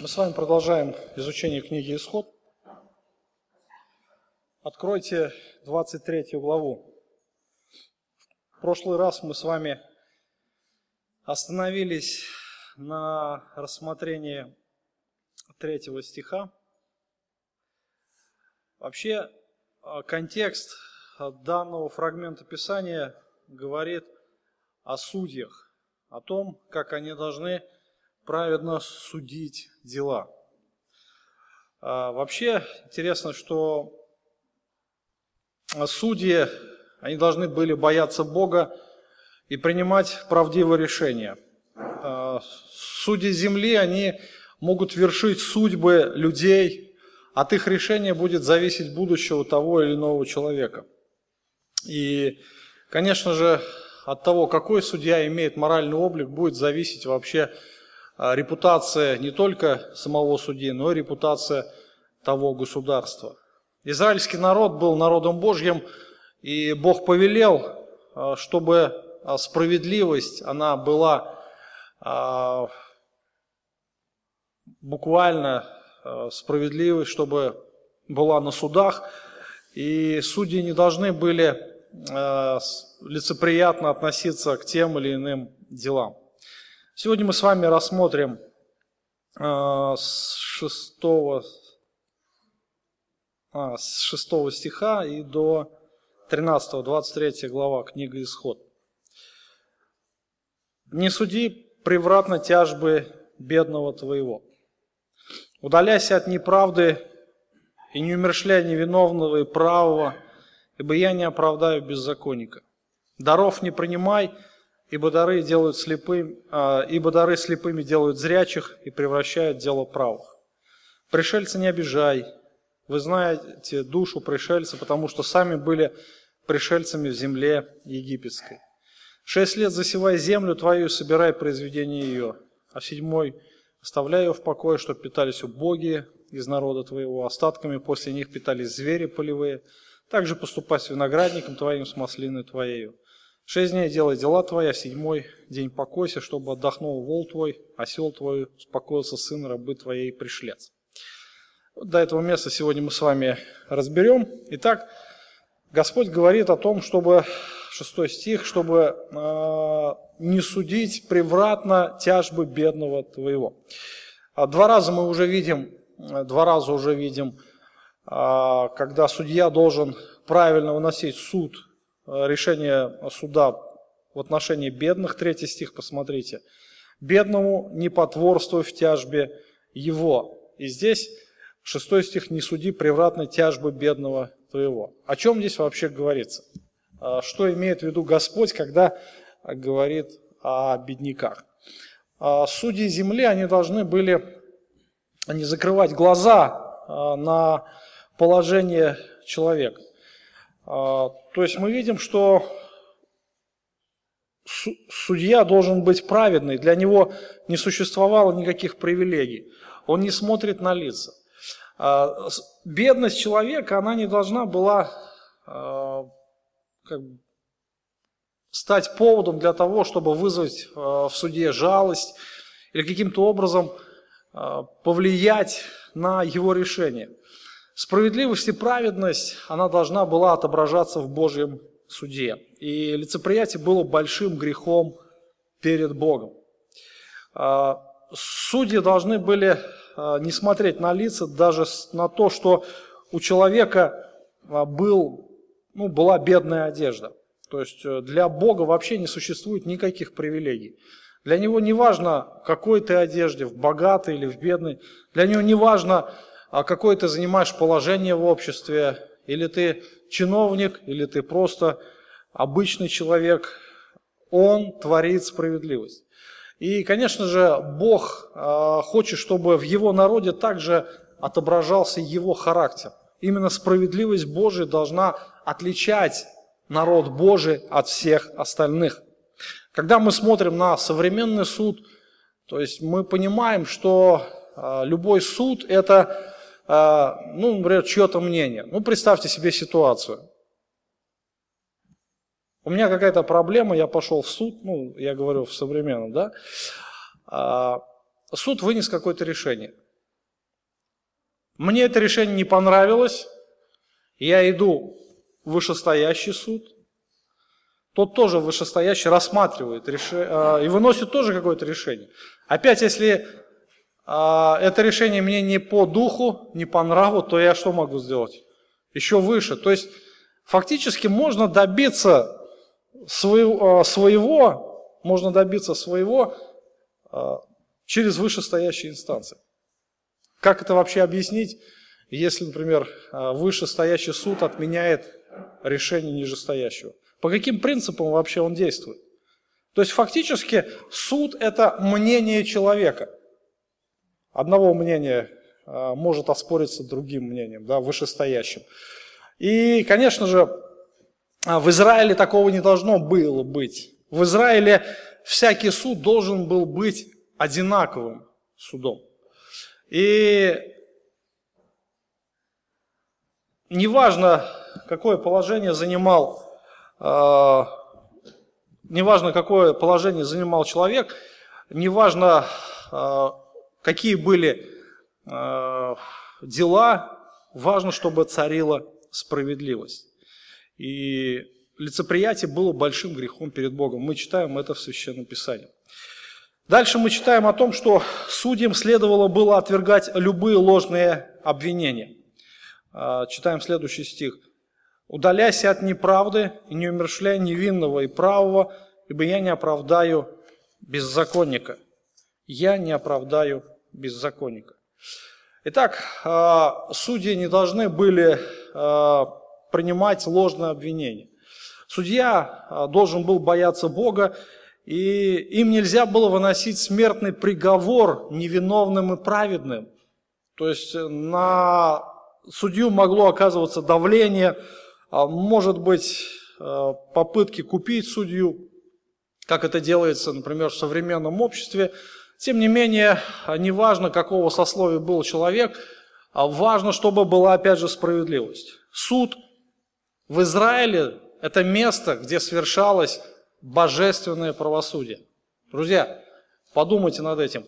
Мы с вами продолжаем изучение книги «Исход». Откройте 23 главу. В прошлый раз мы с вами остановились на рассмотрении третьего стиха. Вообще, а, контекст данного фрагмента Писания говорит о судьях, о том, как они должны праведно судить дела. А, вообще интересно, что судьи, они должны были бояться Бога и принимать правдивые решения. А, судьи земли, они могут вершить судьбы людей, от их решения будет зависеть будущего того или иного человека. И, конечно же, от того, какой судья имеет моральный облик, будет зависеть вообще репутация не только самого судьи, но и репутация того государства. Израильский народ был народом Божьим, и Бог повелел, а, чтобы а, справедливость, она была буквально справедливость, чтобы была на судах, и судьи не должны были лицеприятно относиться к тем или иным делам. Сегодня мы с вами рассмотрим э, с 6, а, с 6 стиха и до 13, 23 глава книга Исход. «Не суди превратно тяжбы бедного твоего. Удаляйся от неправды и не умершляй невиновного и правого, ибо я не оправдаю беззаконника. Даров не принимай, ибо дары, делают слепым, а, ибо дары слепыми делают зрячих и превращают дело правых. Пришельца не обижай, вы знаете душу пришельца, потому что сами были пришельцами в земле египетской. Шесть лет засевай землю твою и собирай произведение ее, а в седьмой оставляй ее в покое, чтобы питались убогие из народа твоего, остатками после них питались звери полевые, также поступай с виноградником твоим, с маслиной твоею. Шесть дней делай дела твои, а седьмой день покойся, чтобы отдохнул вол твой, осел твой, успокоился сын рабы твоей пришлец. До этого места сегодня мы с вами разберем. Итак, Господь говорит о том, чтобы, шестой стих, чтобы э, не судить превратно тяжбы бедного твоего. А два раза мы уже видим, два раза уже видим, э, когда судья должен правильно выносить суд решение суда в отношении бедных, третий стих, посмотрите. «Бедному не потворствуй в тяжбе его». И здесь шестой стих «Не суди превратной тяжбы бедного твоего». О чем здесь вообще говорится? Э, что имеет в виду Господь, когда говорит о бедняках? Э, судьи земли, они должны были не закрывать глаза на положение человека. А, то есть мы видим, что судья должен быть праведный, для него не существовало никаких привилегий, он не смотрит на лица. А, бедность человека, она не должна была а, как бы, стать поводом для того, чтобы вызвать в суде жалость или каким-то образом повлиять на его решение. Справедливость и праведность, она должна была отображаться в Божьем суде. И лицеприятие было большим грехом перед Богом. А, судьи должны были а, не смотреть на лица, даже на то, что у человека а, был, ну, была бедная одежда. То есть э, для Бога вообще не существует никаких привилегий. Для него не важно, какой ты одежде, в богатой или в бедной. Для него не важно, а какое ты занимаешь положение в обществе, или ты чиновник, или ты просто обычный человек, он творит справедливость. И, конечно же, Бог а, хочет, чтобы в его народе также отображался его характер. Именно справедливость Божия должна отличать народ Божий от всех остальных. Когда мы смотрим на современный суд, то есть мы понимаем, что а, любой суд – это ну, например, чье-то мнение. Ну, представьте себе ситуацию. У меня какая-то проблема, я пошел в суд, ну, я говорю в современном, да, а, суд вынес какое-то решение. Мне это решение не понравилось, я иду в вышестоящий суд, тот тоже вышестоящий рассматривает решение, а, и выносит тоже какое-то решение. Опять, если а, это решение мне не по духу, не по нраву, то я что могу сделать? Еще выше. То есть фактически можно добиться своего, а, своего можно добиться своего через вышестоящие инстанции. Как это вообще объяснить, если, например, вышестоящий суд отменяет решение нижестоящего? По каким принципам вообще он действует? То есть фактически суд – это мнение человека. Одного мнения а, может оспориться другим мнением, да, вышестоящим. И, конечно же, а, в Израиле такого не должно было быть. В Израиле всякий суд должен был быть одинаковым судом. И неважно, какое положение занимал а, неважно, какое положение занимал человек, неважно, какие были а, дела, важно, чтобы царила справедливость. И лицеприятие было большим грехом перед Богом. Мы читаем это в Священном Писании. Дальше мы читаем о том, что судьям следовало было отвергать любые ложные обвинения. Читаем следующий стих. Удаляйся от неправды и не умершляй невинного и правого, ибо я не оправдаю беззаконника. Я не оправдаю беззаконника. Итак, а, судьи не должны были а, принимать ложное обвинение. Судья а, должен был бояться Бога, и им нельзя было выносить смертный приговор невиновным и праведным. То есть на судью могло оказываться давление, может быть, попытки купить судью, как это делается, например, в современном обществе. Тем не менее, неважно, какого сословия был человек, а важно, чтобы была, опять же, справедливость. Суд в Израиле – это место, где совершалось божественное правосудие. Друзья, подумайте над этим.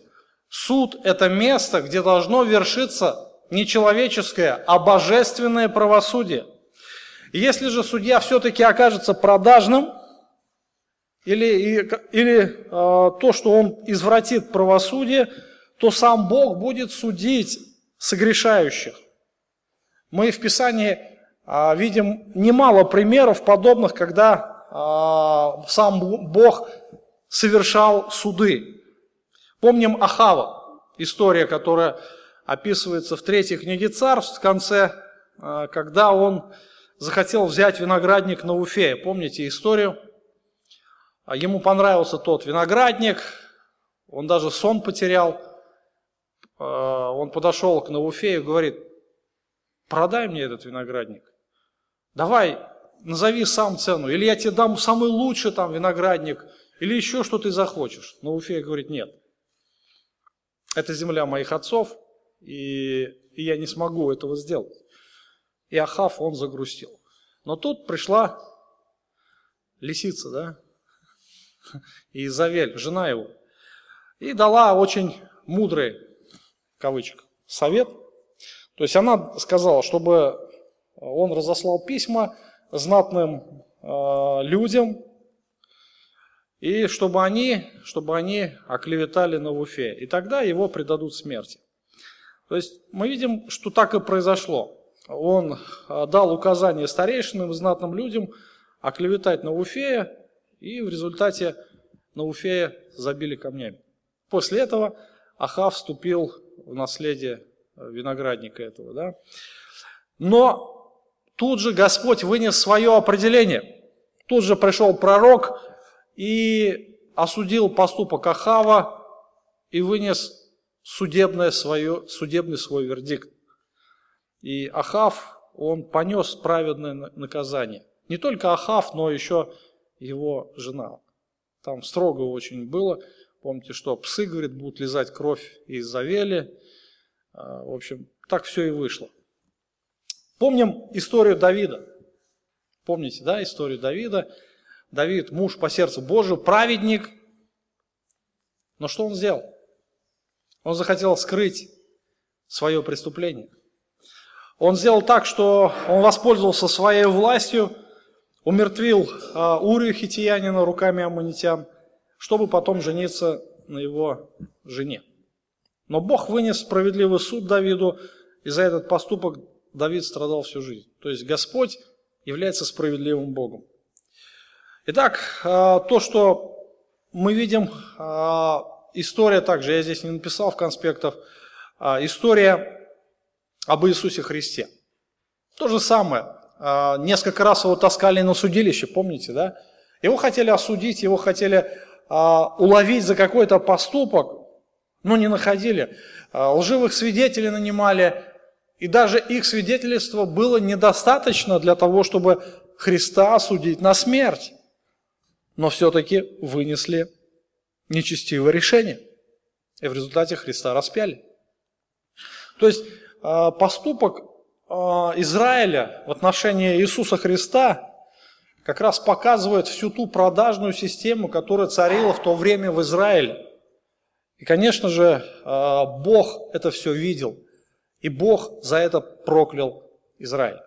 Суд – это место, где должно вершиться не человеческое, а божественное правосудие. Если же судья все-таки окажется продажным, или, или э, то, что он извратит правосудие, то сам Бог будет судить согрешающих. Мы в Писании э, видим немало примеров подобных, когда э, сам Бог совершал суды. Помним Ахава, история, которая описывается в третьей книге царств, в конце, когда он захотел взять виноградник на Уфе. Помните историю? А ему понравился тот виноградник, он даже сон потерял. А, он подошел к Науфею и говорит, продай мне этот виноградник. Давай, назови сам цену. Или я тебе дам самый лучший там виноградник, или еще что ты захочешь. Науфей говорит, нет. Это земля моих отцов, и, и я не смогу этого сделать. И Ахав, он загрустил. Но тут пришла лисица, да, и Изавель, жена его, и дала очень мудрый, кавычек, совет. То есть она сказала, чтобы он разослал письма знатным э, людям, и чтобы они, чтобы они оклеветали на Уфе. И тогда его предадут смерти. То есть мы видим, что так и произошло он а, дал указание старейшинам знатным людям оклеветать Науфея, и в результате Науфея забили камнями. После этого Ахав вступил в наследие виноградника этого. Да? Но тут же Господь вынес свое определение. Тут же пришел пророк и осудил поступок Ахава и вынес судебное свое, судебный свой вердикт. И Ахав, он понес праведное наказание. Не только Ахав, но еще его жена. Там строго очень было. Помните, что псы, говорит, будут лизать кровь из завели. А, в общем, так все и вышло. Помним историю Давида. Помните, да, историю Давида? Давид, муж по сердцу Божию, праведник. Но что он сделал? Он захотел скрыть свое преступление – Он сделал так, что он воспользовался своей властью, умертвил а, Урию Хитиянина руками аммонитян, чтобы потом жениться на его жене. Но Бог вынес справедливый суд Давиду, и за этот поступок Давид страдал всю жизнь. То есть Господь является справедливым Богом. Итак, а, то, что мы видим, а, история также, я здесь не написал в конспектах, а, история об Иисусе Христе. То же самое. Несколько раз его таскали на судилище, помните, да? Его хотели осудить, его хотели уловить за какой-то поступок, но не находили. Лживых свидетелей нанимали, и даже их свидетельство было недостаточно для того, чтобы Христа осудить на смерть. Но все-таки вынесли нечестивое решение. И в результате Христа распяли. То есть а, поступок а, Израиля в отношении Иисуса Христа как раз показывает всю ту продажную систему, которая царила в то время в Израиле. И, конечно же, а, Бог это все видел. И Бог за это проклял Израиль.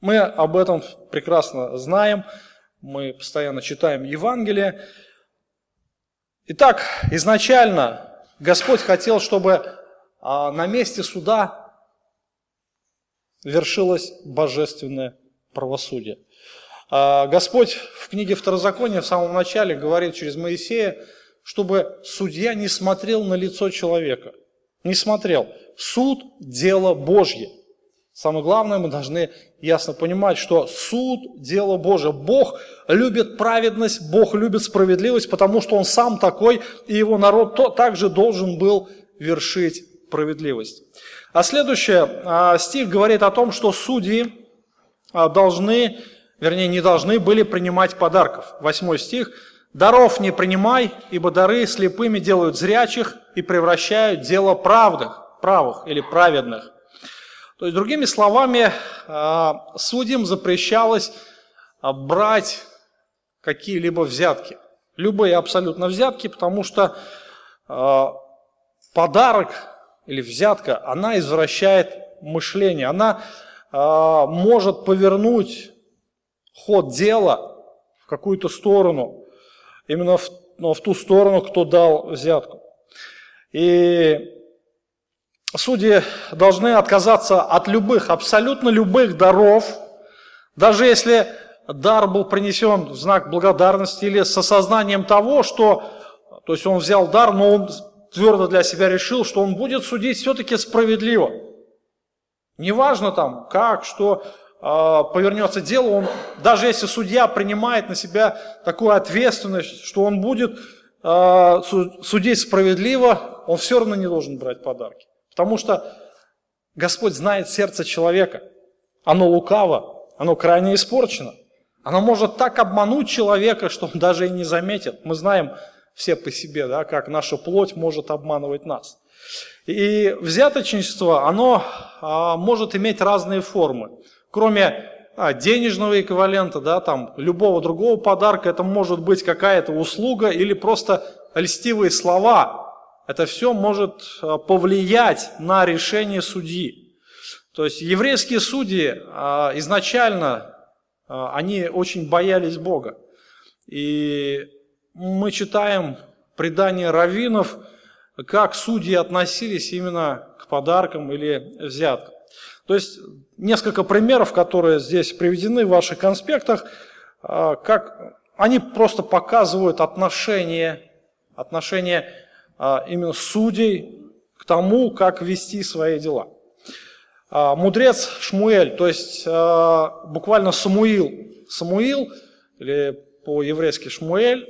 Мы об этом прекрасно знаем, мы постоянно читаем Евангелие. Итак, изначально Господь хотел, чтобы а, на месте суда вершилось божественное правосудие. А, Господь в книге Второзакония в самом начале говорит через Моисея, чтобы судья не смотрел на лицо человека. Не смотрел. Суд – дело Божье. Самое главное, мы должны ясно понимать, что суд – дело Божие. Бог любит праведность, Бог любит справедливость, потому что Он сам такой, и Его народ также должен был вершить справедливость. А следующий а, стих говорит о том, что судьи а, должны, вернее, не должны были принимать подарков. Восьмой стих. «Даров не принимай, ибо дары слепыми делают зрячих и превращают дело правдых, правых или праведных». То есть, другими словами, а, судьям запрещалось брать какие-либо взятки. Любые абсолютно взятки, потому что подарок или взятка, она извращает мышление, она может повернуть ход дела в какую-то сторону, именно в, ну, в ту сторону, кто дал взятку. И Судьи должны отказаться от любых, абсолютно любых даров, даже если дар был принесен в знак благодарности или с осознанием того, что, то есть он взял дар, но он твердо для себя решил, что он будет судить все-таки справедливо. Неважно там, как, что э, повернется дело, он, даже если судья принимает на себя такую ответственность, что он будет э, судить справедливо, он все равно не должен брать подарки. Потому что Господь знает сердце человека. Оно лукаво, оно крайне испорчено. Оно может так обмануть человека, что он даже и не заметит. Мы знаем все по себе, да, как наша плоть может обманывать нас. И взяточничество, оно а, может иметь разные формы. Кроме а, денежного эквивалента, да, там, любого другого подарка, это может быть какая-то услуга или просто льстивые слова, это все может э, повлиять на решение судьи. То есть еврейские судьи э, изначально, э, они очень боялись Бога. И мы читаем предания раввинов, как судьи относились именно к подаркам или взяткам. То есть несколько примеров, которые здесь приведены в ваших конспектах, как они просто показывают отношение, отношение а, именно судей к тому, как вести свои дела. А, мудрец Шмуэль, то есть а, буквально Самуил. Самуил, или по-еврейски Шмуэль,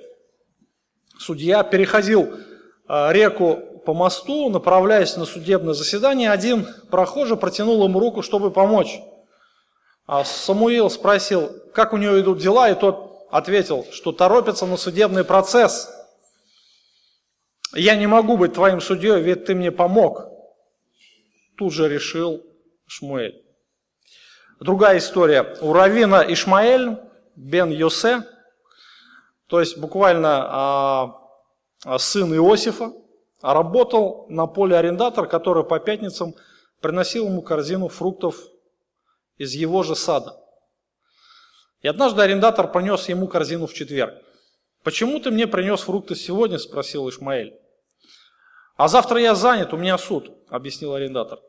судья, переходил реку по мосту, направляясь на судебное заседание. Один прохожий протянул ему руку, чтобы помочь. А Самуил спросил, как у него идут дела, и тот ответил, что торопится на судебный процесс – я не могу быть твоим судьей, ведь ты мне помог. Тут же решил Шмуэль. Другая история. У Равина Ишмаэль бен Йосе, то есть буквально а, а, сын Иосифа, работал на поле арендатор, который по пятницам приносил ему корзину фруктов из его же сада. И однажды арендатор принес ему корзину в четверг. «Почему ты мне принес фрукты сегодня?» – спросил Ишмаэль. «А завтра я занят, у меня суд», – объяснил арендатор.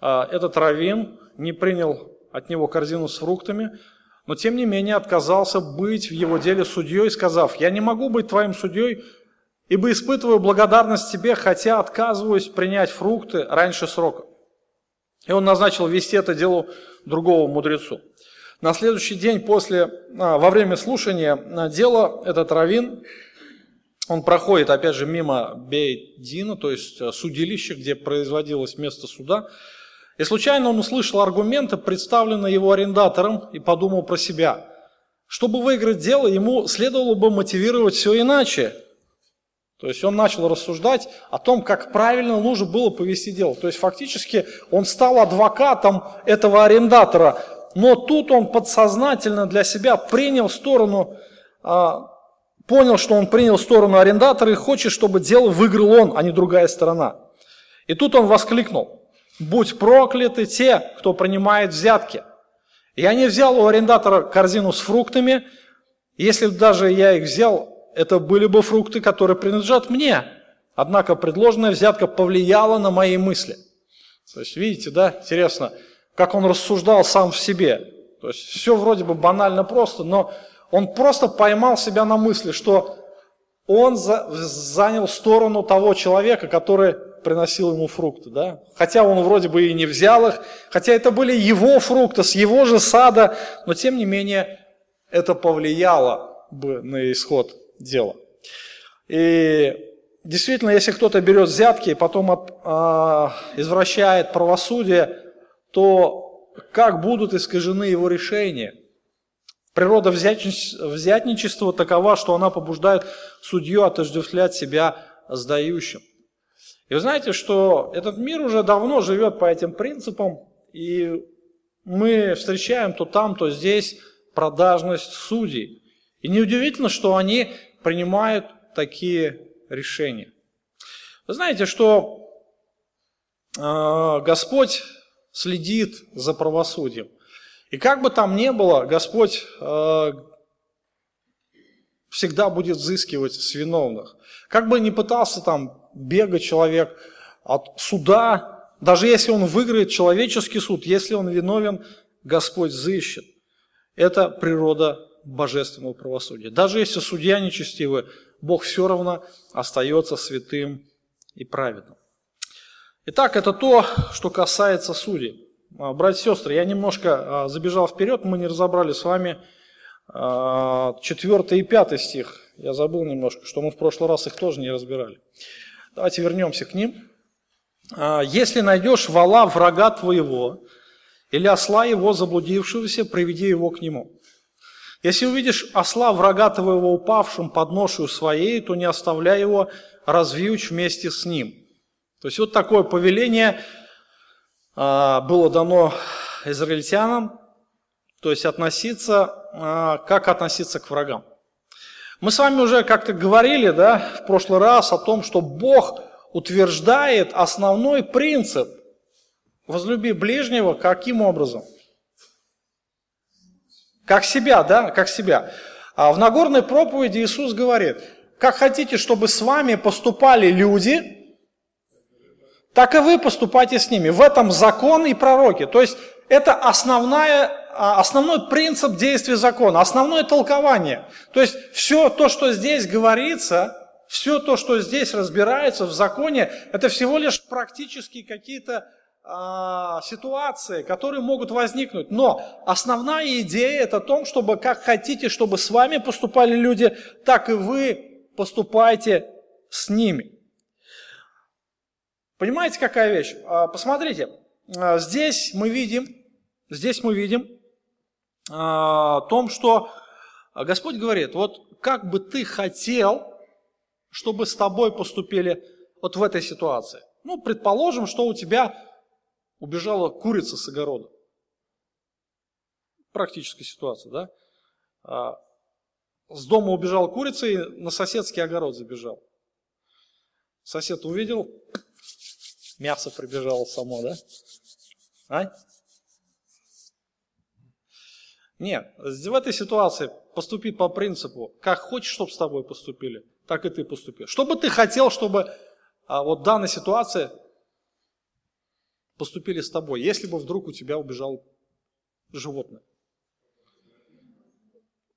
А, этот раввин не принял от него корзину с фруктами, но тем не менее отказался быть в его деле судьей, сказав, «Я не могу быть твоим судьей, ибо испытываю благодарность тебе, хотя отказываюсь принять фрукты раньше срока». И он назначил вести это дело другого мудрецу. На следующий день после, а, во время слушания а, дела этот раввин, он проходит опять же мимо Бейдина, то есть а, судилища, где производилось место суда, и случайно он услышал аргументы, представленные его арендатором, и подумал про себя. Чтобы выиграть дело, ему следовало бы мотивировать все иначе. То есть он начал рассуждать о том, как правильно нужно было повести дело. То есть фактически он стал адвокатом этого арендатора, но тут он подсознательно для себя принял сторону, а, понял, что он принял сторону арендатора и хочет, чтобы дело выиграл он, а не другая сторона. И тут он воскликнул, Будь прокляты те, кто принимает взятки. Я не взял у арендатора корзину с фруктами. Если даже я их взял, это были бы фрукты, которые принадлежат мне. Однако предложенная взятка повлияла на мои мысли. То есть, видите, да, интересно, как он рассуждал сам в себе. То есть, все вроде бы банально просто, но он просто поймал себя на мысли, что он за, занял сторону того человека, который приносил ему фрукты, да? Хотя он вроде бы и не взял их, хотя это были его фрукты, с его же сада, но тем не менее это повлияло бы на исход дела. И действительно, если кто-то берет взятки и потом от, а, извращает правосудие, то как будут искажены его решения? Природа взятничества такова, что она побуждает судью отождествлять себя сдающим. И вы знаете, что этот мир уже давно живет по этим принципам, и мы встречаем то там, то здесь продажность судей. И неудивительно, что они принимают такие решения. Вы знаете, что э, Господь следит за правосудием. И как бы там ни было, Господь э, всегда будет взыскивать с виновных. Как бы ни пытался там бегать человек от суда, даже если он выиграет человеческий суд, если он виновен, Господь взыщет. Это природа божественного правосудия. Даже если судья нечестивый, Бог все равно остается святым и праведным. Итак, это то, что касается судей. А, братья и сестры, я немножко а, забежал вперед, мы не разобрали с вами а, четвертый и пятый стих. Я забыл немножко, что мы в прошлый раз их тоже не разбирали. Давайте вернемся к ним. А, «Если найдешь вала врага твоего, или осла его заблудившегося, приведи его к нему. Если увидишь осла врага твоего упавшим под ношу своей, то не оставляй его, развьючь вместе с ним». То есть вот такое повеление а, было дано израильтянам, то есть относиться, а, как относиться к врагам. Мы с вами уже как-то говорили да, в прошлый раз о том, что Бог утверждает основной принцип «возлюби ближнего» каким образом? Как себя, да, как себя. А в Нагорной проповеди Иисус говорит, как хотите, чтобы с вами поступали люди, так и вы поступайте с ними. В этом закон и пророки. То есть это основная основной принцип действия закона, основное толкование. То есть все то, что здесь говорится, все то, что здесь разбирается в законе, это всего лишь практически какие-то а, ситуации, которые могут возникнуть. Но основная идея это о том, чтобы как хотите, чтобы с вами поступали люди, так и вы поступайте с ними. Понимаете, какая вещь? А, посмотрите, а, здесь мы видим, здесь мы видим, о том, что Господь говорит, вот как бы ты хотел, чтобы с тобой поступили вот в этой ситуации. Ну, предположим, что у тебя убежала курица с огорода. Практическая ситуация, да? А, с дома убежала курица и на соседский огород забежал. Сосед увидел, мясо прибежало само, да? А? Нет, в этой ситуации поступи по принципу, как хочешь, чтобы с тобой поступили, так и ты поступи. Что бы ты хотел, чтобы а, вот в данной ситуации поступили с тобой, если бы вдруг у тебя убежал животное?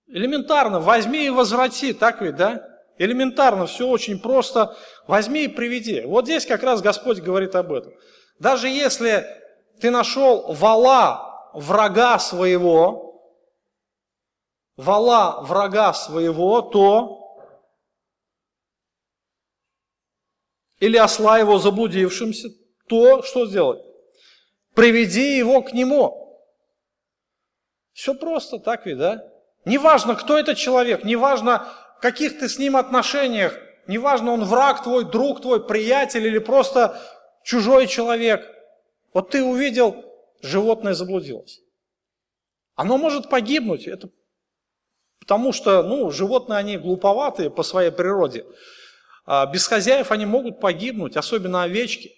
Элементарно, возьми и возврати, так ведь, да? Элементарно, все очень просто. Возьми и приведи. Вот здесь как раз Господь говорит об этом. Даже если ты нашел вала врага своего, вала врага своего, то или осла его заблудившимся, то что сделать? Приведи его к нему. Все просто, так ведь, да? Неважно, кто этот человек, неважно, в каких ты с ним отношениях, неважно, он враг твой, друг твой, приятель или просто чужой человек. Вот ты увидел, животное заблудилось. Оно может погибнуть, это потому что ну, животные, они глуповатые по своей природе. А без хозяев они могут погибнуть, особенно овечки.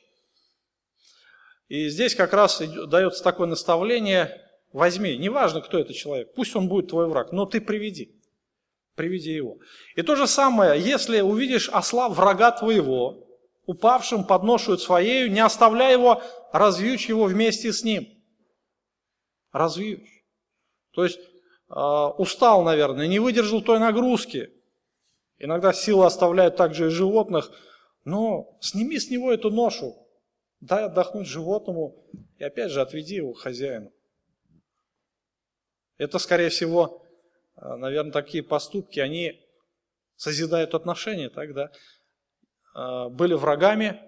И здесь как раз дается такое наставление, возьми, неважно, кто это человек, пусть он будет твой враг, но ты приведи, приведи его. И то же самое, если увидишь осла врага твоего, упавшим подношают своею, не оставляй его, развьючь его вместе с ним. Развьючь. То есть устал, наверное, не выдержал той нагрузки. Иногда силы оставляют также и животных, но сними с него эту ношу, дай отдохнуть животному и опять же отведи его хозяину. Это, скорее всего, э, наверное, такие поступки, они созидают отношения, так, да? Э, были врагами,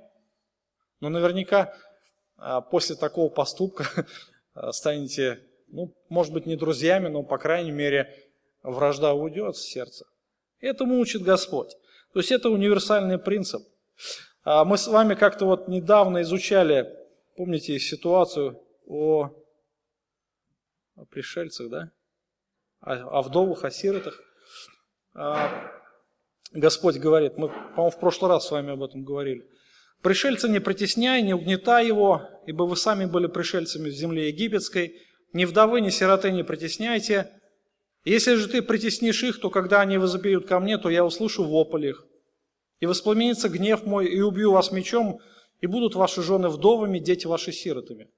но наверняка э, после такого поступка станете, ну, может быть, не друзьями, но, по крайней мере, вражда уйдет с сердца. Этому учит Господь. То есть это универсальный принцип. А мы с вами как-то вот недавно изучали, помните, ситуацию о, о пришельцах, да? О, о вдовах, о сиротах. А, Господь говорит, мы, по-моему, в прошлый раз с вами об этом говорили. Пришельца не притесняй, не угнетай его, ибо вы сами были пришельцами в земле египетской. Ни вдовы, ни сироты не притесняйте. Если же ты притеснишь их, то когда они возопьют ко мне, то я услышу вопль их. И воспламенится гнев мой, и убью вас мечом, и будут ваши жены вдовами, дети ваши сиротами.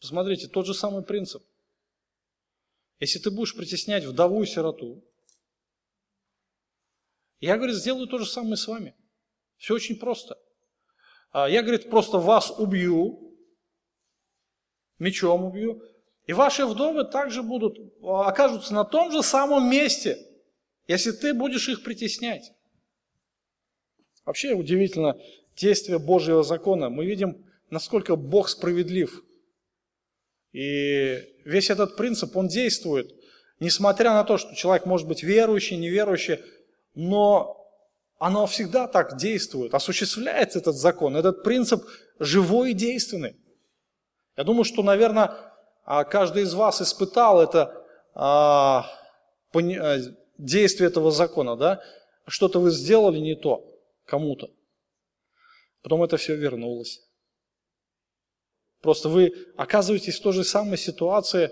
Посмотрите, тот же самый принцип. Если ты будешь притеснять вдову и сироту, я, говорит, сделаю то же самое с вами. Все очень просто. А, я, говорит, просто вас убью, мечом убью, и ваши вдовы также будут, а, окажутся на том же самом месте, если ты будешь их притеснять. Вообще удивительно действие Божьего закона. Мы видим, насколько Бог справедлив. И весь этот принцип, он действует, несмотря на то, что человек может быть верующий, неверующий, но оно всегда так действует, осуществляется этот закон, этот принцип живой и действенный. Я думаю, что, наверное, а, каждый из вас испытал это а, а, действие этого закона, да? Что-то вы сделали не то кому-то, потом это все вернулось. Просто вы оказываетесь в той же самой ситуации,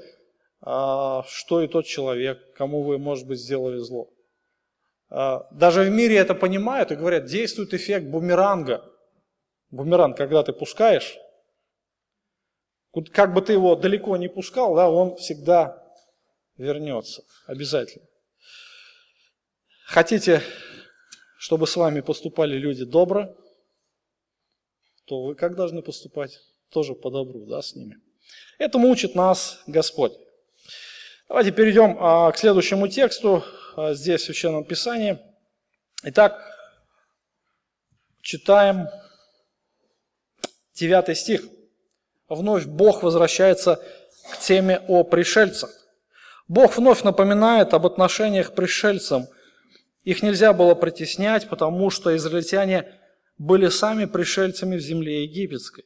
что и тот человек, кому вы, может быть, сделали зло. А, даже в мире это понимают и говорят, действует эффект бумеранга. Бумеранг, когда ты пускаешь, как бы ты его далеко не пускал, да, он всегда вернется, обязательно. Хотите, чтобы с вами поступали люди добро, то вы как должны поступать? Тоже по добру, да, с ними. Этому учит нас Господь. Давайте перейдем а, к следующему тексту. А, здесь в Священном Писании. Итак, читаем 9 стих. Вновь Бог возвращается к теме о пришельцах. Бог вновь напоминает об отношениях к пришельцам. Их нельзя было притеснять, потому что израильтяне были сами пришельцами в земле египетской.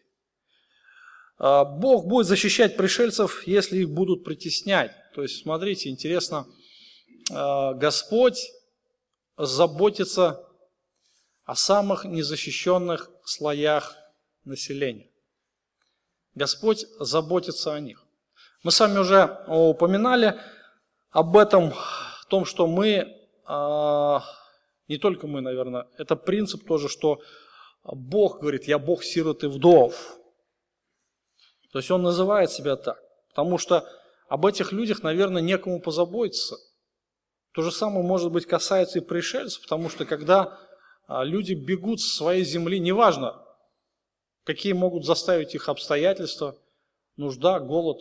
А, Бог будет защищать пришельцев, если их будут притеснять. То есть, смотрите, интересно, Э, Господь заботится о самых незащищенных слоях населения. Господь заботится о них. Мы с вами уже упоминали об этом, в том, что мы, а, не только мы, наверное, это принцип тоже, что Бог говорит, я Бог сирот и вдов. То есть Он называет себя так, потому что об этих людях, наверное, некому позаботиться. То же самое, может быть, касается и пришельцев, потому что когда а, люди бегут с своей земли, неважно, какие могут заставить их обстоятельства, нужда, голод,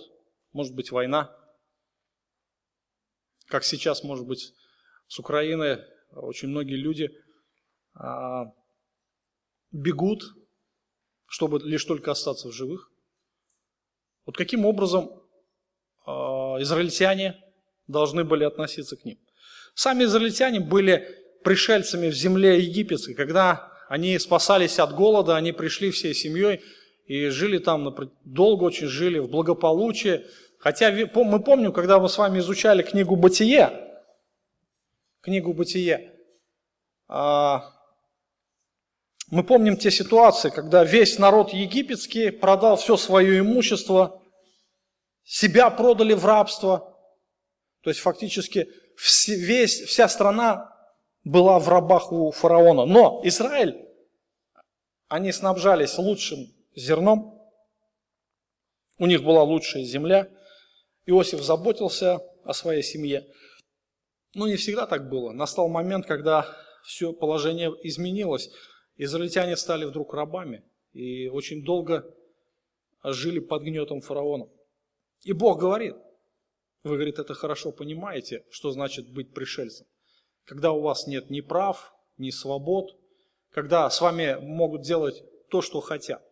может быть, война, как сейчас, может быть, с Украины очень многие люди а, бегут, чтобы лишь только остаться в живых. Вот каким образом э, израильтяне должны были относиться к ним? Сами израильтяне были пришельцами в земле египетской. Когда они спасались от голода, они пришли всей семьей и жили там, долго очень жили в благополучии. Хотя мы помним, когда мы с вами изучали книгу «Бытие», книгу «Бытие», а, мы помним те ситуации, когда весь народ египетский продал все свое имущество, себя продали в рабство. То есть фактически весь, вся страна была в рабах у фараона. Но Израиль, они снабжались лучшим зерном, у них была лучшая земля. Иосиф заботился о своей семье. Но не всегда так было. Настал момент, когда все положение изменилось. Израильтяне стали вдруг рабами и очень долго жили под гнетом фараона. И Бог говорит, вы, говорит, это хорошо понимаете, что значит быть пришельцем. Когда у вас нет ни прав, ни свобод, когда с вами могут делать то, что хотят.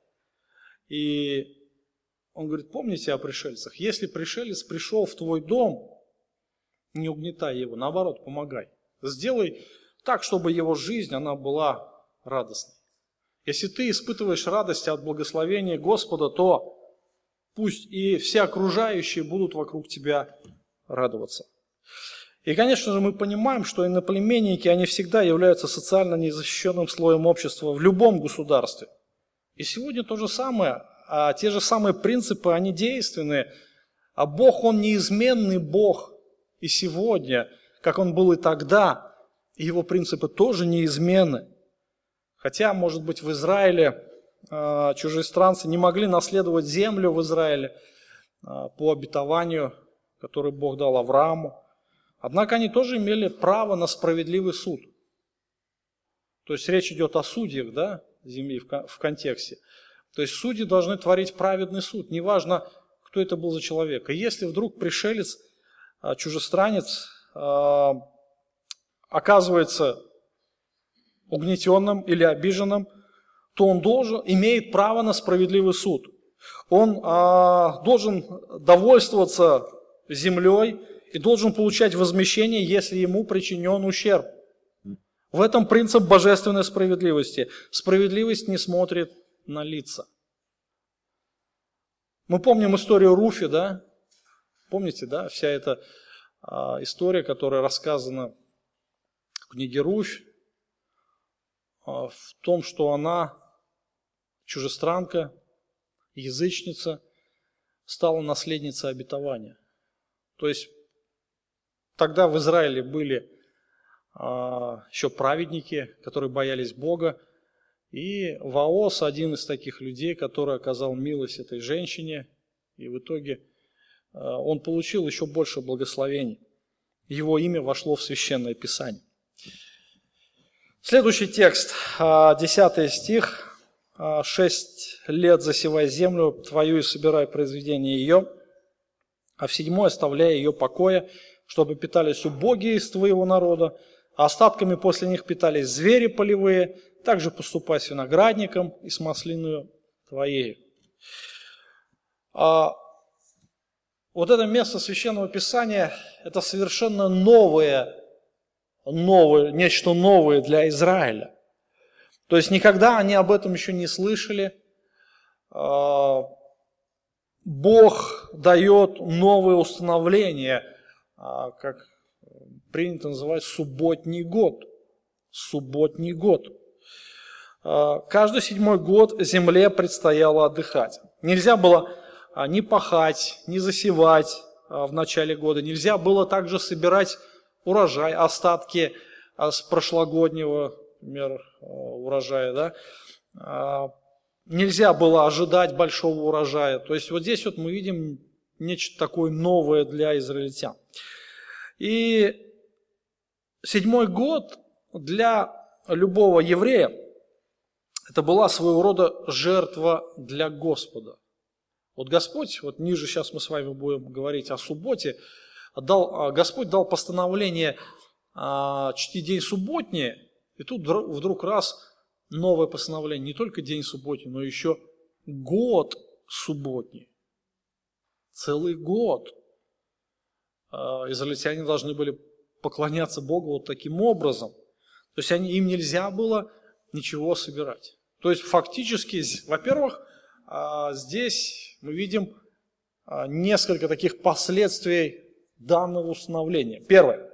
И он говорит, помните о пришельцах? Если пришелец пришел в твой дом, не угнетай его, наоборот, помогай. Сделай так, чтобы его жизнь, она была радостной. Если ты испытываешь радость от благословения Господа, то пусть и все окружающие будут вокруг тебя радоваться. И, конечно же, мы понимаем, что иноплеменники, они всегда являются социально незащищенным слоем общества в любом государстве. И сегодня то же самое, а те же самые принципы, они действенны. А Бог, Он неизменный Бог и сегодня, как Он был и тогда, Его принципы тоже неизменны. Хотя, может быть, в Израиле э, чужестранцы не могли наследовать землю в Израиле э, по обетованию, которое Бог дал Аврааму. Однако они тоже имели право на справедливый суд. То есть речь идет о судьях да, земли в контексте. То есть судьи должны творить праведный суд, неважно, кто это был за человек. И если вдруг пришелец, а, чужестранец, оказывается угнетенным или обиженным, то он должен, имеет право на справедливый суд. Он а, должен довольствоваться землей и должен получать возмещение, если ему причинен ущерб. В этом принцип божественной справедливости. Справедливость не смотрит на лица. Мы помним историю Руфи, да? Помните, да? Вся эта а, история, которая рассказана в книге Руфь. А, в том, что она чужестранка, язычница, стала наследницей обетования. То есть тогда в Израиле были а, еще праведники, которые боялись Бога, и Ваос один из таких людей, который оказал милость этой женщине, и в итоге а, он получил еще больше благословений. Его имя вошло в Священное Писание. Следующий текст, 10 а, стих. «А, «Шесть лет засевай землю твою и собирай произведение ее, а в седьмой оставляй ее покоя, чтобы питались убогие из твоего народа, а остатками после них питались звери полевые, также поступай с виноградником и с маслиною твоей». А, вот это место Священного Писания – это совершенно новое новое, нечто новое для Израиля. То есть никогда они об этом еще не слышали. А, Бог дает новое установление, как принято называть, субботний год. Субботний год. А, каждый седьмой год земле предстояло отдыхать. Нельзя было а, не пахать, не засевать а, в начале года. Нельзя было также собирать урожай, остатки а, с прошлогоднего, например, урожая. Да? Нельзя было ожидать большого урожая. То есть вот здесь вот мы видим нечто такое новое для израильтян. И седьмой год для любого еврея это была своего рода жертва для Господа. Вот Господь, вот ниже сейчас мы с вами будем говорить о субботе, дал, а, Господь дал постановление а, чтить день субботний, и тут вдруг раз новое постановление, не только день субботний, но еще год субботний. Целый год. А, израильтяне должны были поклоняться Богу вот таким образом. То есть они, им нельзя было ничего собирать. То есть фактически, во-первых, а, здесь мы видим а, несколько таких последствий данного установления. Первое.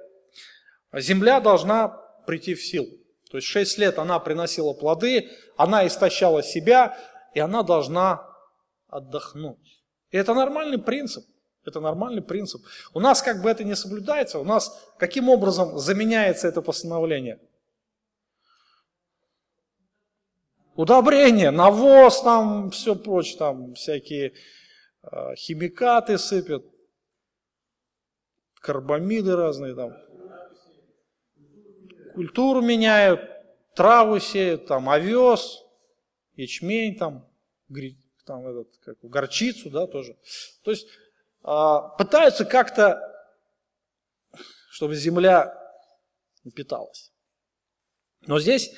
Земля должна прийти в силу. То есть 6 лет она приносила плоды, она истощала себя, и она должна отдохнуть. И это нормальный принцип. Это нормальный принцип. У нас как бы это не соблюдается, у нас каким образом заменяется это постановление? Удобрение, навоз, там все прочее, там всякие э, химикаты сыпят, карбамиды разные там. Культуру меняют, травы сеют, там овес, ячмень, там, там этот, как, горчицу, да, тоже. То есть э, пытаются как-то, чтобы земля питалась. Но здесь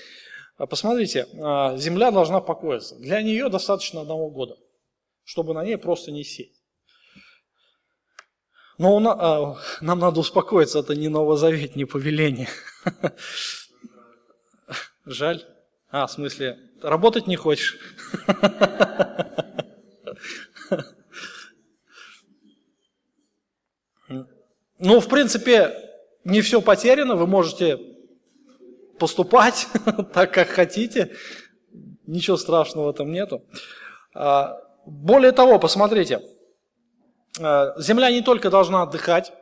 а посмотрите, а, земля должна покоиться. Для нее достаточно одного года, чтобы на ней просто не сеять. Но а, нам надо успокоиться, это не новозавет, не повеление. Жаль. А, в смысле, работать не хочешь? Ну, в принципе, не все потеряно, вы можете поступать так, как хотите. Ничего страшного этом нету. А, более того, посмотрите, а, земля не только должна отдыхать,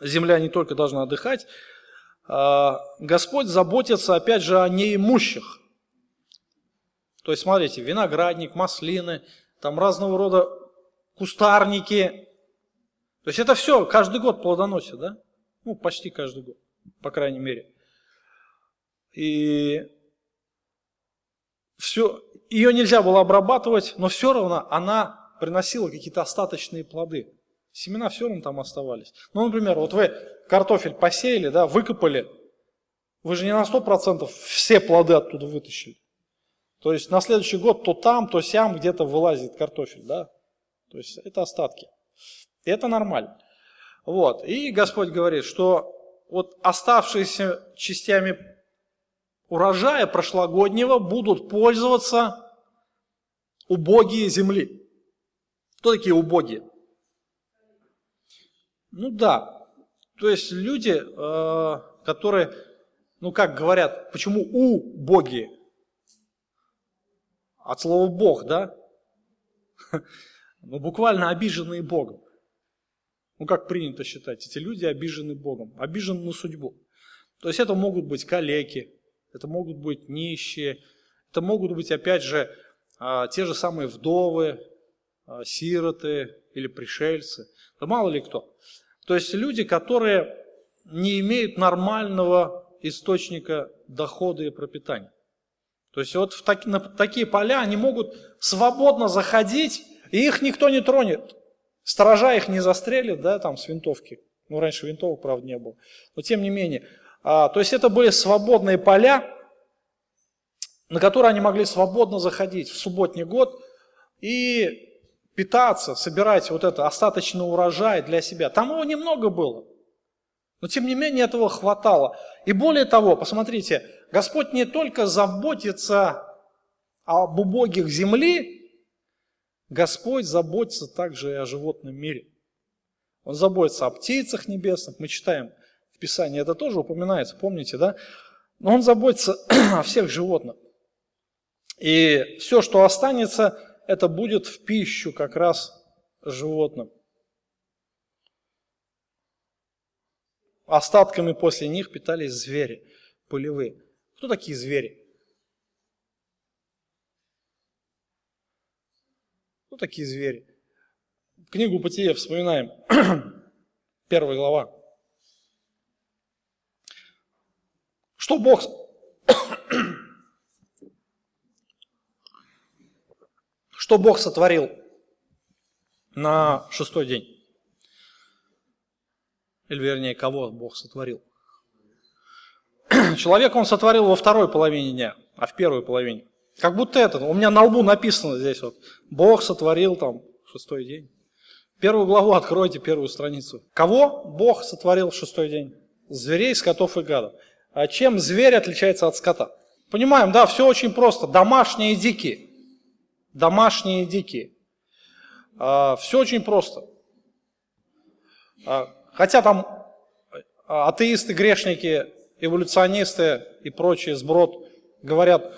земля не только должна отдыхать, Господь заботится, опять же, о неимущих. То есть, смотрите, виноградник, маслины, там разного рода кустарники. То есть это все каждый год плодоносит, да? Ну, почти каждый год, по крайней мере. И все, ее нельзя было обрабатывать, но все равно она приносила какие-то остаточные плоды. Семена все равно там оставались. Ну, например, вот вы картофель посеяли, да, выкопали, вы же не на 100% все плоды оттуда вытащили. То есть на следующий год то там, то сям где-то вылазит картофель, да. То есть это остатки. И это нормально. Вот. И Господь говорит, что вот оставшиеся частями урожая прошлогоднего будут пользоваться убогие земли. Кто такие убогие? Ну да, то есть люди, э, которые, ну как говорят, почему убогие? От слова Бог, да? Ну буквально обиженные Богом. Ну как принято считать, эти люди обижены Богом, обижены на судьбу. То есть это могут быть калеки, это могут быть нищие, это могут быть, опять же, а, те же самые вдовы, сироты или пришельцы, да мало ли кто. То есть люди, которые не имеют нормального источника дохода и пропитания. То есть вот в так, на такие поля они могут свободно заходить, и их никто не тронет. Сторожа их не застрелит, да, там с винтовки. Ну, раньше винтовок, правда, не было. Но тем не менее, а, то есть это были свободные поля, на которые они могли свободно заходить в субботний год и питаться, собирать вот это остаточный урожай для себя. Там его немного было, но тем не менее этого хватало. И более того, посмотрите, Господь не только заботится об убогих земли, Господь заботится также и о животном мире. Он заботится о птицах небесных. Мы читаем в Писании это тоже упоминается, помните, да? Он заботится о всех животных. И все, что останется, это будет в пищу как раз животным. Остатками после них питались звери полевые. Кто такие звери? Кто такие звери? Книгу Бытия вспоминаем. Первая глава. Что Бог... Что Бог сотворил на шестой день? Или вернее, кого Бог сотворил? Человека он сотворил во второй половине дня, а в первой половине. Как будто это, у меня на лбу написано здесь вот, Бог сотворил там шестой день. Первую главу откройте, первую страницу. Кого Бог сотворил в шестой день? Зверей, скотов и гадов. А чем зверь отличается от скота? Понимаем, да, все очень просто. Домашние и дикие. Домашние дикие. А, все очень просто. А, хотя там а, атеисты, грешники, эволюционисты и прочие сброд говорят,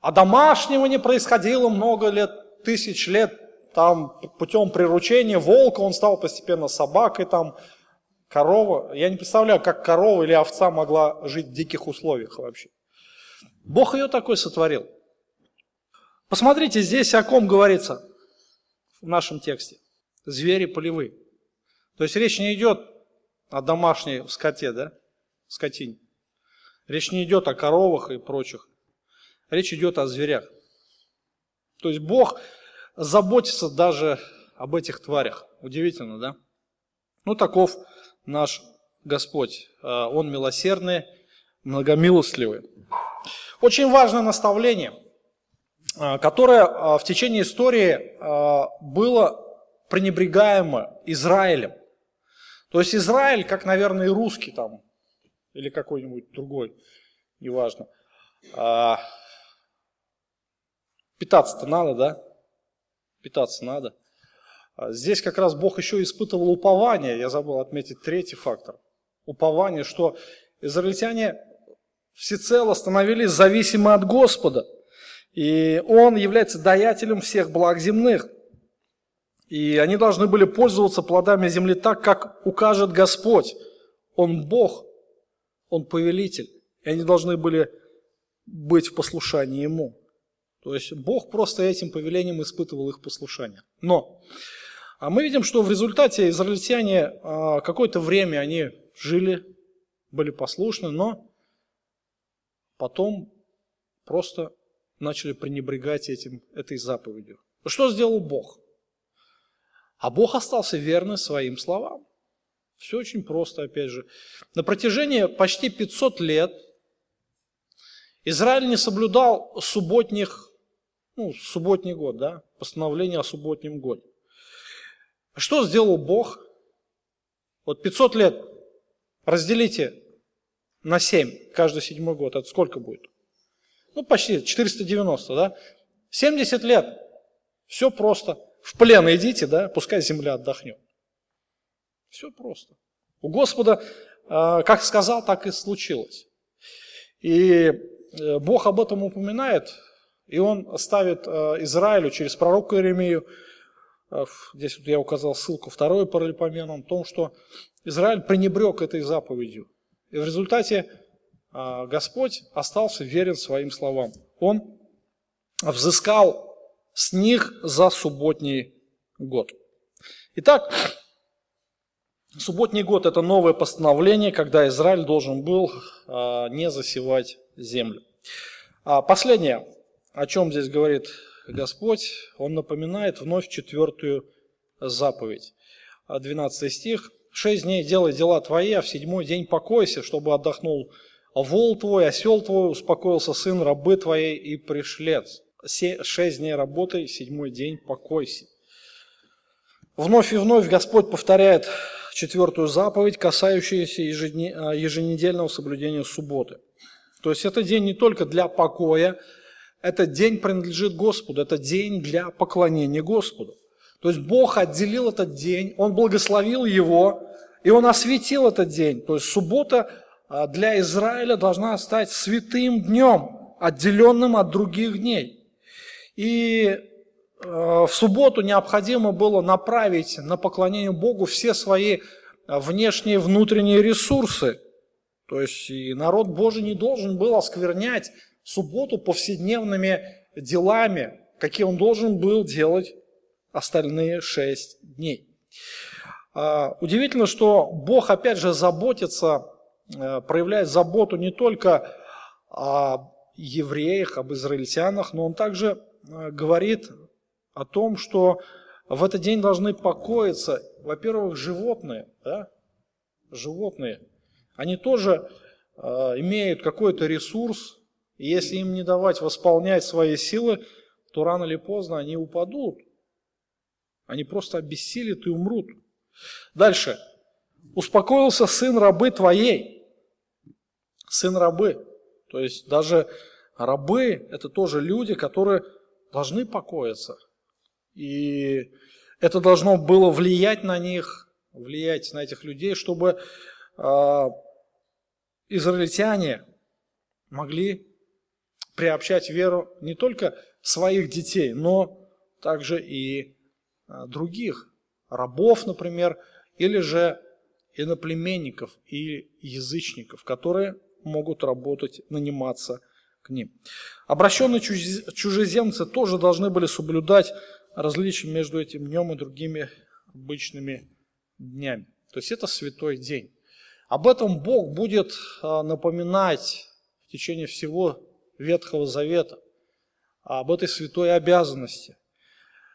а домашнего не происходило много лет, тысяч лет, там путем приручения волка он стал постепенно собакой, там корова. Я не представляю, как корова или овца могла жить в диких условиях вообще. Бог ее такой сотворил. Посмотрите, здесь о ком говорится в нашем тексте. Звери полевые. То есть речь не идет о домашней скоте, да? Скотине. Речь не идет о коровах и прочих. Речь идет о зверях. То есть Бог заботится даже об этих тварях. Удивительно, да? Ну, таков наш Господь. А, Он милосердный, многомилостливый. Очень важное наставление, которое а, в течение истории было пренебрегаемо Израилем. То есть Израиль, как, наверное, и русский там, или какой-нибудь другой, неважно. Питаться-то надо, да? питаться надо. А здесь как раз Бог еще испытывал упование, я забыл отметить третий фактор. Упование, что израильтяне всецело становились зависимы от Господа. И Он является даятелем всех благ земных. И они должны были пользоваться плодами земли так, как укажет Господь. Он Бог, Он повелитель. И они должны были быть в послушании Ему. То есть Бог просто этим повелением испытывал их послушание. Но а мы видим, что в результате израильтяне а, какое-то время они жили, были послушны, но потом просто начали пренебрегать этим, этой заповедью. Что сделал Бог? А Бог остался верный своим словам. Все очень просто, опять же. На протяжении почти 500 лет Израиль не соблюдал субботних ну, субботний год, да, постановление о субботнем годе. Что сделал Бог? Вот 500 лет разделите на 7 каждый седьмой год, это сколько будет? Ну, почти 490, да? 70 лет, все просто. В плен идите, да, пускай земля отдохнет. Все просто. У Господа, а, как сказал, так и случилось. И э, Бог об этом упоминает и он ставит э, Израилю через пророка Иеремию, э, здесь вот я указал ссылку, второй паралипоменон, о том, что Израиль пренебрег этой заповедью. И в результате Господь остался верен своим словам. Он взыскал с них за субботний год. Итак, субботний год – это новое постановление, когда Израиль должен был не засевать землю. А последнее о чем здесь говорит Господь? Он напоминает вновь четвертую заповедь. 12 стих. «Шесть дней делай дела твои, а в седьмой день покойся, чтобы отдохнул вол твой, осел твой, успокоился сын рабы твоей и пришлец. Шесть дней работай, седьмой день покойся». Вновь и вновь Господь повторяет четвертую заповедь, касающуюся еженедельного соблюдения субботы. То есть это день не только для покоя, этот день принадлежит Господу, это день для поклонения Господу. То есть Бог отделил этот день, Он благословил его, и Он осветил этот день. То есть суббота а, для Израиля должна стать святым днем, отделенным от других дней. И в субботу необходимо было направить на поклонение Богу все свои внешние и внутренние ресурсы. То есть и народ Божий не должен был осквернять субботу повседневными делами, какие он должен был делать остальные шесть дней. А, удивительно, что Бог опять же заботится, э, проявляет заботу не только о евреях, об израильтянах, но Он также э, говорит о том, что в этот день должны покоиться, во-первых, животные, да? животные. Они тоже э, имеют какой-то ресурс, и если им не давать восполнять свои силы, то рано или поздно они упадут. Они просто обессилят и умрут. Дальше. Успокоился сын рабы твоей. Сын рабы. То есть даже рабы – это тоже люди, которые должны покоиться. И это должно было влиять на них, влиять на этих людей, чтобы э, израильтяне могли приобщать веру не только своих детей, но также и а, других, рабов, например, или же иноплеменников и язычников, которые могут работать, наниматься к ним. Обращенные чужеземцы тоже должны были соблюдать различия между этим днем и другими обычными днями. То есть это святой день. Об этом Бог будет а, напоминать в течение всего Ветхого Завета, об этой святой обязанности.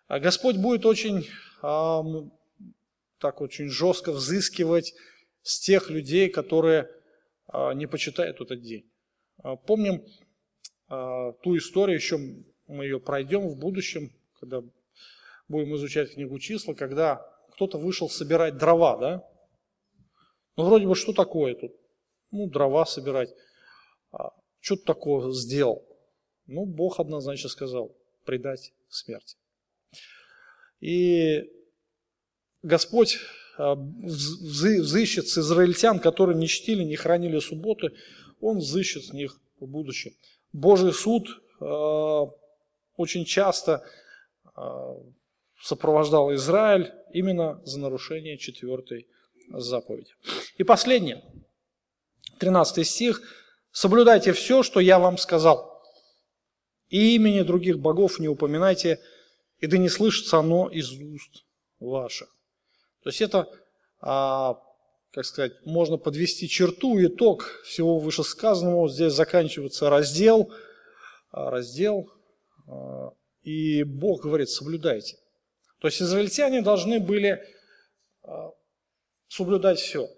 А Господь будет очень, так очень жестко взыскивать с тех людей, которые а, не почитают этот день. А, помним а, ту историю, еще мы ее пройдем в будущем, когда будем изучать книгу числа, когда кто-то вышел собирать дрова, да? Ну, вроде бы, что такое тут? Ну, дрова собирать. Что ты такого сделал? Ну, Бог однозначно сказал, предать смерти. И Господь а, взыщет с израильтян, которые не чтили, не хранили субботы, Он взыщет с них в будущем. Божий суд а, очень часто а, сопровождал Израиль именно за нарушение четвертой заповеди. И последнее, 13 стих. «Соблюдайте все, что я вам сказал, и имени других богов не упоминайте, и да не слышится оно из уст ваших. То есть это, а, как сказать, можно подвести черту, итог всего вышесказанного. Вот здесь заканчивается раздел, а, раздел, а, и Бог говорит, соблюдайте. То есть израильтяне должны были соблюдать все.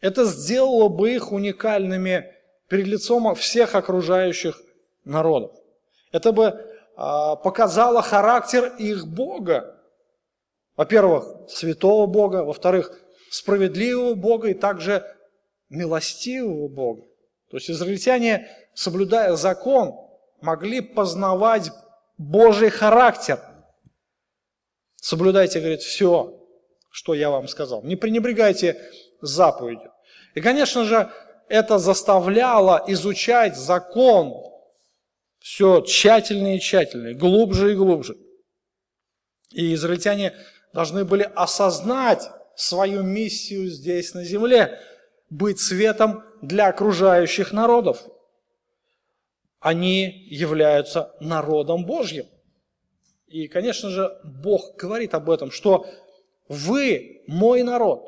Это сделало бы их уникальными перед лицом всех окружающих народов. Это бы показала характер их Бога. Во-первых, святого Бога, во-вторых, справедливого Бога и также милостивого Бога. То есть израильтяне, соблюдая закон, могли познавать Божий характер. Соблюдайте, говорит, все, что я вам сказал. Не пренебрегайте заповедью. И, конечно же, это заставляло изучать закон все тщательнее и тщательнее, глубже и глубже. И израильтяне должны были осознать свою миссию здесь на земле, быть светом для окружающих народов. Они являются народом Божьим. И, конечно же, Бог говорит об этом, что вы мой народ.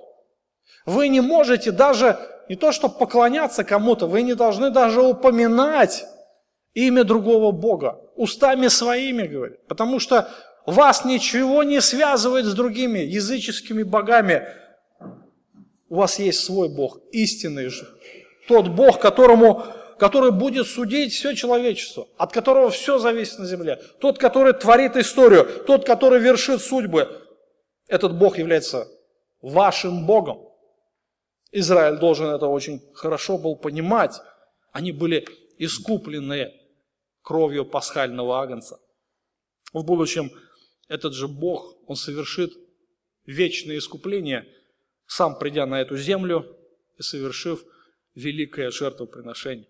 Вы не можете даже не то, что поклоняться кому-то, вы не должны даже упоминать имя другого Бога, устами своими, говорит, потому что вас ничего не связывает с другими языческими богами. У вас есть свой Бог, истинный же. Тот Бог, которому, который будет судить все человечество, от которого все зависит на земле. Тот, который творит историю, тот, который вершит судьбы. Этот Бог является вашим Богом. Израиль должен это очень хорошо был понимать. Они были искупленные кровью пасхального агнца. В будущем этот же Бог, Он совершит вечное искупление, сам придя на эту землю и совершив великое жертвоприношение.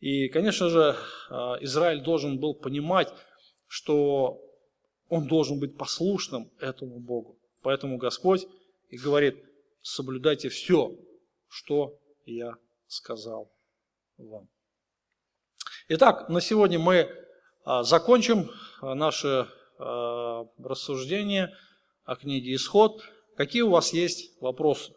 И, конечно же, а, Израиль должен был понимать, что он должен быть послушным этому Богу. Поэтому Господь и говорит, соблюдайте все, что я сказал вам. Итак, на сегодня мы а, закончим а, наше а, рассуждение о книге «Исход». Какие у вас есть вопросы?